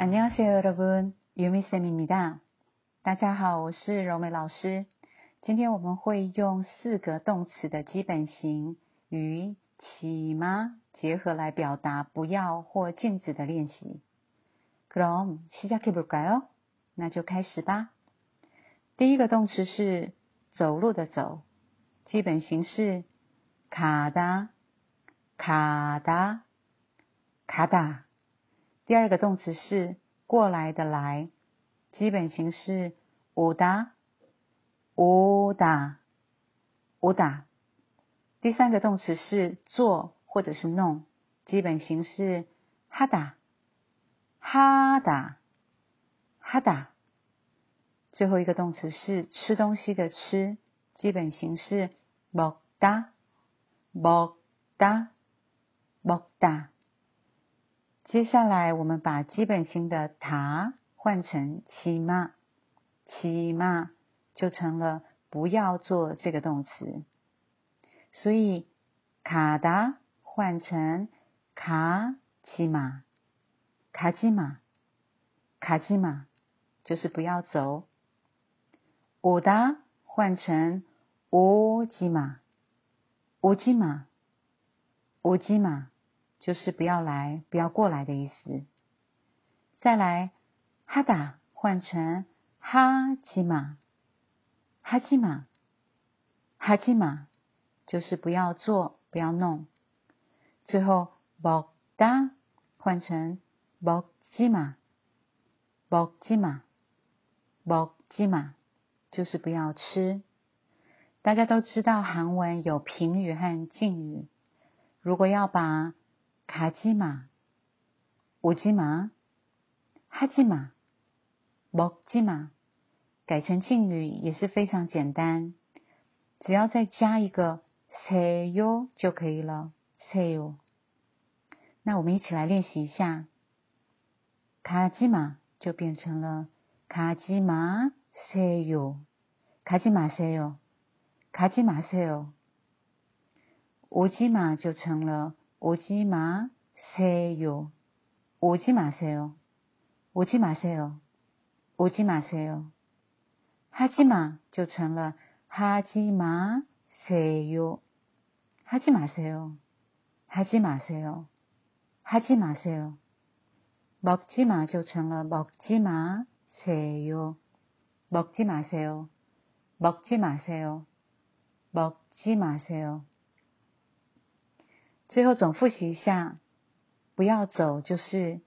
안녕하세요，여러분，유미쌤입니다。大家好，我是柔美老师。今天我们会用四个动词的基本形与起吗结合来表达不要或禁止的练习。그럼시작해볼까요那就开始吧。第一个动词是走路的走，基本形是卡达卡达卡达。 第二个动词是过来的来，基本形是오다 오다 오다。第三个动词是做或者是弄，基本形是하다하다하다。最后一个动词是吃东西的吃，基本形是먹다먹다먹다。 接下来我们把基本型的塔换成起码，起码就成了不要做这个动词，所以卡达换成卡起码，卡基玛，卡基玛，就是不要走，我达换成乌基玛，乌基玛，乌基玛。就是不要来，不要过来的意思。再来，哈达换成哈吉玛，哈吉玛，哈吉玛，就是不要做，不要弄。最后，包达换成包吉玛，包吉玛，包吉玛，就是不要吃。大家都知道韩文有平语和敬语，如果要把。卡基玛、乌基玛、哈基玛、莫基玛，改成敬语也是非常简单，只要再加一个 say you 就可以了。say you，那我们一起来练习一下，卡基玛就变成了卡基玛 say you，卡基玛 say you，卡基玛 say you，乌基玛就成了。 오지마세 요， 오지마세 요， 오지마세 요， 오지마세 요。 하지마就成了하지마세 요， 하지마세 요， 하지마세 요， 하지마세 요。 먹지마就成了먹지마세 요， 먹지마세 요， 먹지마세 요， 먹지마세 요。 最后总复习一下，不要走就是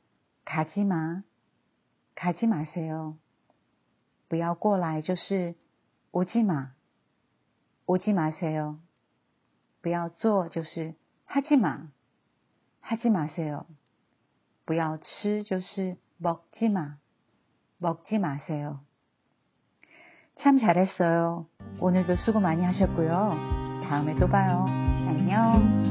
卡基玛，卡基玛塞哦。不要过来就是乌基玛，乌基玛塞哦。不要做就是哈基玛，哈基玛塞哦。不要吃就是먹지마먹지마세 요。 참잘했어요오늘도수고많이하셨고요다음에또봐요안녕